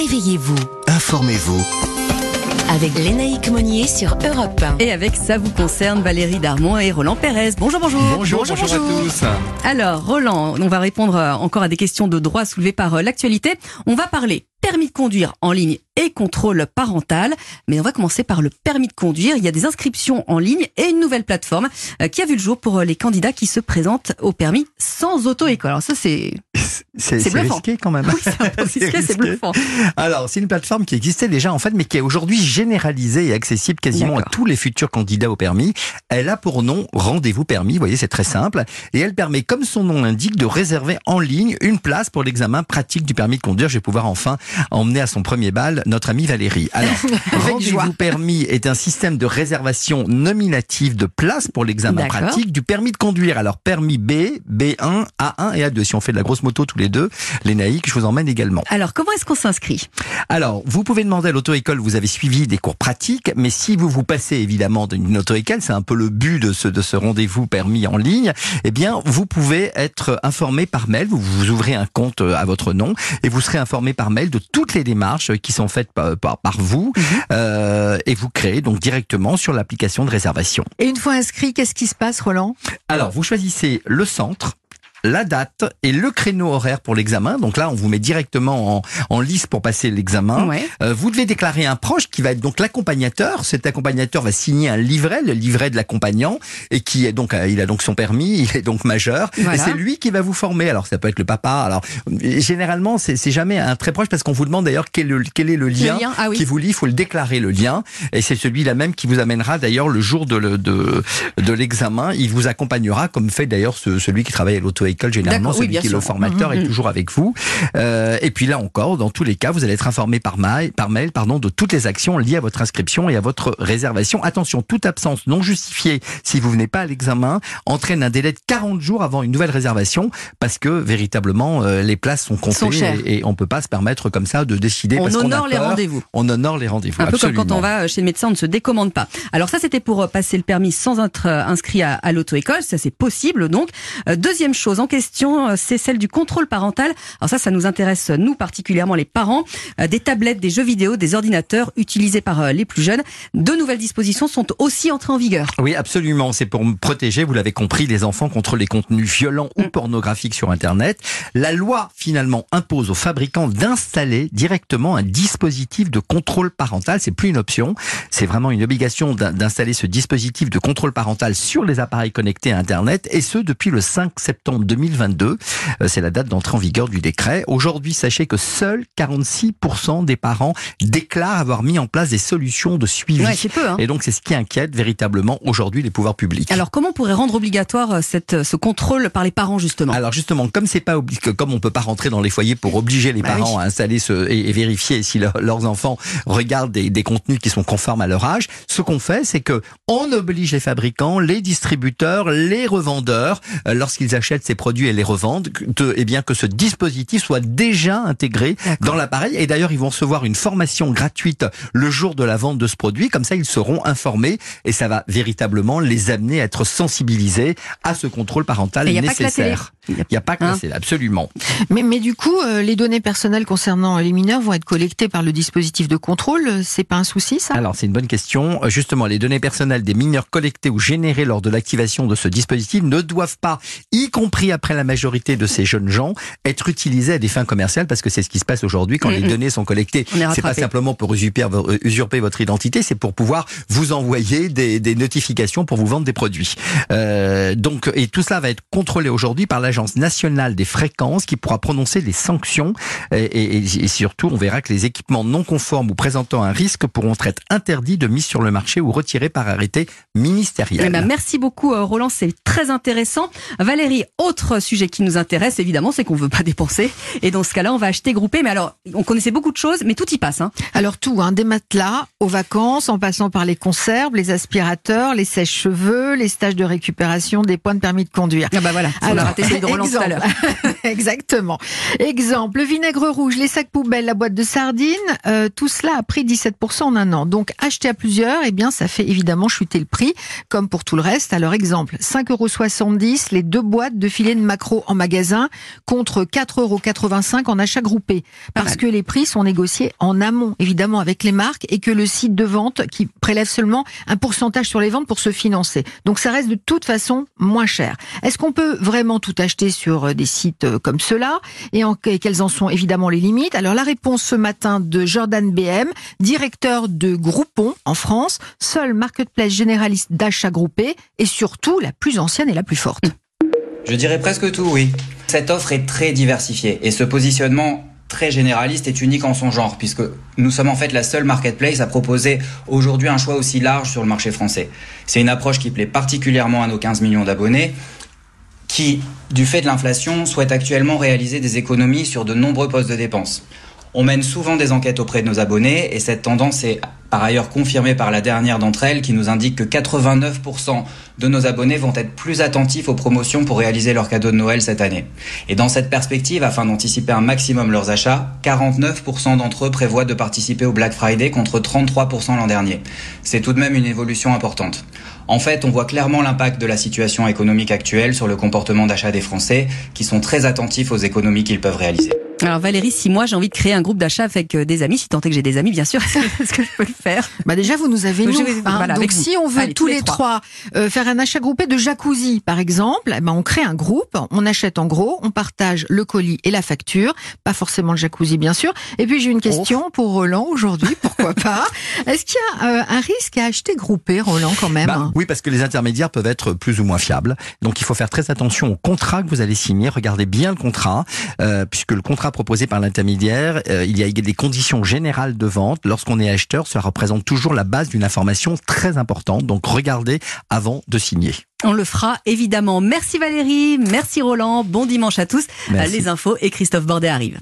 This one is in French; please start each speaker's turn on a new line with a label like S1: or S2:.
S1: Réveillez-vous.
S2: Informez-vous.
S1: Avec Lénaïque Monnier sur Europe 1.
S3: Et avec ça vous concerne Valérie Darmon et Roland Pérez. Bonjour, bonjour.
S4: Bonjour, bonjour, à tous.
S3: Alors, Roland, on va répondre euh, encore à des questions de droit soulevées par euh, l'actualité. On va parler permis de conduire en ligne et contrôle parental. Mais on va commencer par le permis de conduire. Il y a des inscriptions en ligne et une nouvelle plateforme euh, qui a vu le jour pour les candidats qui se présentent au permis sans auto-école. Alors ça, c'est...
S4: C'est risqué quand même.
S3: Oui, c'est un peu risqué, c'est bluffant.
S4: Alors, c'est une plateforme qui existait déjà en fait, mais qui est aujourd'hui généralisée et accessible quasiment à tous les futurs candidats au permis. Elle a pour nom Rendez-vous permis. Vous voyez, c'est très simple. Et elle permet, comme son nom l'indique, de réserver en ligne une place pour l'examen pratique du permis de conduire. Je vais pouvoir enfin emmener à son premier bal notre amie Valérie. Alors. Rendez-vous permis est un système de réservation nominative de place pour l'examen pratique du permis de conduire. Alors, permis B, B1, A1 et A2. Si on fait de la grosse moto tous les deux, les naïcs, je vous emmène également.
S3: Alors, comment est-ce qu'on s'inscrit?
S4: Alors, vous pouvez demander à l'auto-école, vous avez suivi des cours pratiques, mais si vous vous passez évidemment d'une auto-école, c'est un peu le but de ce, de ce rendez-vous permis en ligne, eh bien, vous pouvez être informé par mail, vous, vous ouvrez un compte euh, à votre nom, et vous serez informé par mail de toutes les démarches qui sont faites par, par, par vous, euh, et vous créez donc directement sur l'application de réservation.
S5: Et une fois inscrit, qu'est-ce qui se passe, Roland?
S4: Alors, vous choisissez le centre, la date et le créneau horaire pour l'examen. Donc là, on vous met directement en, en lice pour passer l'examen.
S3: Ouais.
S4: Euh, vous devez déclarer un proche qui va être donc l'accompagnateur. Cet accompagnateur va signer un livret, le livret de l'accompagnant, et qui est donc, euh, il a donc son permis, il est donc majeur,
S3: Voilà.
S4: et c'est lui qui va vous former. Alors ça peut être le papa. Alors euh, généralement, c'est jamais un très proche parce qu'on vous demande d'ailleurs quel, est le- quel est le lien,
S3: lien, ah oui.
S4: qui vous lie. Il faut le déclarer le lien, et c'est celui-là même qui vous amènera d'ailleurs le jour de le- de, de l'examen. Il vous accompagnera, comme fait d'ailleurs ce- celui qui travaille à l'auto-école généralement,
S3: oui,
S4: celui
S3: bien
S4: qui est le formateur est
S3: mhm.
S4: toujours avec vous. Euh, et puis là encore, dans tous les cas, vous allez être informé par mail, par mail pardon, de toutes les actions liées à votre inscription et à votre réservation. Attention, toute absence non justifiée si vous venez pas à l'examen entraîne un délai de 40 jours avant une nouvelle réservation parce que véritablement euh, les places sont comptées
S3: Sont
S4: et, et on peut pas se permettre comme ça de décider
S3: On
S4: parce
S3: honore les rendez-vous.
S4: On honore les rendez-vous.
S3: Un peu comme quand on va chez le médecin, on ne se décommande pas. Alors ça, c'était pour euh, passer le permis sans être inscrit à, à l'auto-école. Ça, c'est possible. Donc, deuxième chose en question, euh, c'est celle du contrôle parental. Alors ça, ça nous intéresse, euh, nous particulièrement les parents. Euh, Des tablettes, des jeux vidéo, des ordinateurs utilisés par les plus jeunes. De nouvelles dispositions sont aussi entrées en vigueur.
S4: Oui, absolument. C'est pour protéger, vous l'avez compris, les enfants contre les contenus violents ou
S3: Mm.
S4: pornographiques sur Internet. La loi, finalement, impose aux fabricants d'installer directement un dispositif de contrôle parental. C'est plus une option. C'est vraiment une obligation d'in- d'installer ce dispositif de contrôle parental sur les appareils connectés à Internet et ce, depuis le 5 septembre 2022. Euh, C'est la date d'entrée en vigueur du décret. Aujourd'hui, sachez que seuls 46% des parents déclarent avoir mis en place des solutions de suivi.
S3: Ouais, peu. Hein.
S4: Et donc, c'est ce qui inquiète véritablement aujourd'hui les pouvoirs publics.
S3: Alors, comment on pourrait rendre obligatoire euh, cette, euh, ce contrôle par les parents justement?
S4: Alors justement, comme c'est pas comme on peut pas rentrer dans les foyers pour obliger les
S3: Bah
S4: parents
S3: oui.
S4: à installer ce et, et vérifier si leur- leurs enfants regardent des, des contenus qui sont conformes à leur âge, ce qu'on fait, c'est que on oblige les fabricants, les distributeurs, les revendeurs, lorsqu'ils achètent ces produits et les revendent, de, eh bien que ce dispositif soit déjà intégré dans l'appareil. Et d'ailleurs, ils vont recevoir une formation gratuite le jour de la vente de ce produit. Comme ça, ils seront informés et ça va véritablement les amener à être sensibilisés à ce contrôle parental
S3: Et
S4: nécessaire. Il n'y a pas que la
S3: Hein
S4: absolument.
S5: mais, mais du coup, euh, les données personnelles concernant les mineurs vont être collectées par le dispositif de contrôle. Euh, C'est pas un souci, ça?
S4: Alors, c'est une bonne question. Euh, Justement, les données personnelles des mineurs collectées ou générées lors de l'activation de ce dispositif ne doivent pas, y compris après la majorité de ces jeunes gens, être utilisées à des fins commerciales parce que c'est ce qui se passe aujourd'hui quand
S3: Mm,
S4: les
S3: mm.
S4: données sont collectées. C'est pas simplement pour usurper, vo- usurper votre identité, c'est pour pouvoir vous envoyer des, des notifications pour vous vendre des produits. Euh, donc, et tout cela va être contrôlé aujourd'hui par l'Agence nationale des fréquences qui pourra prononcer des sanctions et, et- et surtout, on verra que les équipements non conformes ou présentant un risque pourront être interdits de mise sur le marché ou retirés par arrêté ministériel.
S3: Eh ben, merci beaucoup euh, Roland, c'est très intéressant. Valérie, autre sujet qui nous intéresse évidemment, c'est qu'on veut pas dépenser. Et dans ce cas-là, on va acheter groupé. Mais alors, on connaissait beaucoup de choses, mais tout y passe. Hein.
S5: Alors tout, hein, des matelas aux vacances, en passant par les conserves, les aspirateurs, les sèches-cheveux, les stages de récupération, des points de permis de conduire.
S3: Ah bah voilà, on a
S5: Alors,
S3: raté tout à l'heure.
S5: Exactement. Exemple, le vinaigre rouge, les sacs poubelles, la boîte de sardines, euh, tout cela a pris 17% en un an. Donc acheter à plusieurs, eh bien ça fait évidemment chuter le prix, comme pour tout le reste. Alors exemple, 5,70 euros les deux boîtes de filets de maquereau en magasin contre 4,85 euros en achat groupé. Parce que les prix sont négociés en amont, évidemment, avec les marques et que le site de vente qui prélève seulement un pourcentage sur les ventes pour se financer. Donc ça reste de toute façon moins cher. Est-ce qu'on peut vraiment tout acheter? Sur euh, des sites euh, comme cela et, en, quelles en sont évidemment les limites Alors la réponse ce matin de Jordan BM, directeur de Groupon en France, seul marketplace généraliste d'achat groupé et surtout la plus ancienne et la plus forte.
S2: Je dirais presque tout, oui. Cette offre est très diversifiée et ce positionnement très généraliste est unique en son genre, puisque nous sommes en fait la seule marketplace à proposer aujourd'hui un choix aussi large sur le marché français. C'est une approche qui plaît particulièrement à nos 15 millions d'abonnés, qui, du fait de l'inflation, souhaitent actuellement réaliser des économies sur de nombreux postes de dépenses. On mène souvent des enquêtes auprès de nos abonnés et cette tendance est par ailleurs confirmée par la dernière d'entre elles qui nous indique que 89% de nos abonnés vont être plus attentifs aux promotions pour réaliser leurs cadeaux de Noël cette année. Et dans cette perspective, afin d'anticiper un maximum leurs achats, 49% d'entre eux prévoient de participer au Black Friday contre 33% l'an dernier. C'est tout de même une évolution importante. En fait, on voit clairement l'impact de la situation économique actuelle sur le comportement d'achat des Français qui sont très attentifs aux économies qu'ils peuvent réaliser.
S3: Alors Valérie, si moi j'ai envie de créer un groupe d'achat avec euh, des amis, si tant est que j'ai des amis, bien sûr, est-ce que je peux le faire?
S5: Bah déjà vous nous avez nous. hein.
S3: voilà,
S5: Donc si on veut
S3: Allez,
S5: tous les trois euh, faire un achat groupé de jacuzzi par exemple, eh ben on crée un groupe, on achète en gros, on partage le colis et la facture, pas forcément le jacuzzi bien sûr. Et puis j'ai une question pour Roland aujourd'hui, pourquoi pas? Est-ce qu'il y a euh, un risque à acheter groupé, Roland quand même?
S4: Bah, oui, parce que les intermédiaires peuvent être plus ou moins fiables. Donc il faut faire très attention au contrat que vous allez signer. Regardez bien le contrat, euh, puisque le contrat proposé par l'intermédiaire, euh, il y a des conditions générales de vente. Lorsqu'on est acheteur, ça représente toujours la base d'une information très importante. Donc regardez avant de signer.
S3: On le fera évidemment. Merci Valérie, merci Roland, bon dimanche à tous.
S4: Merci.
S3: Les infos et Christophe Bordet arrive.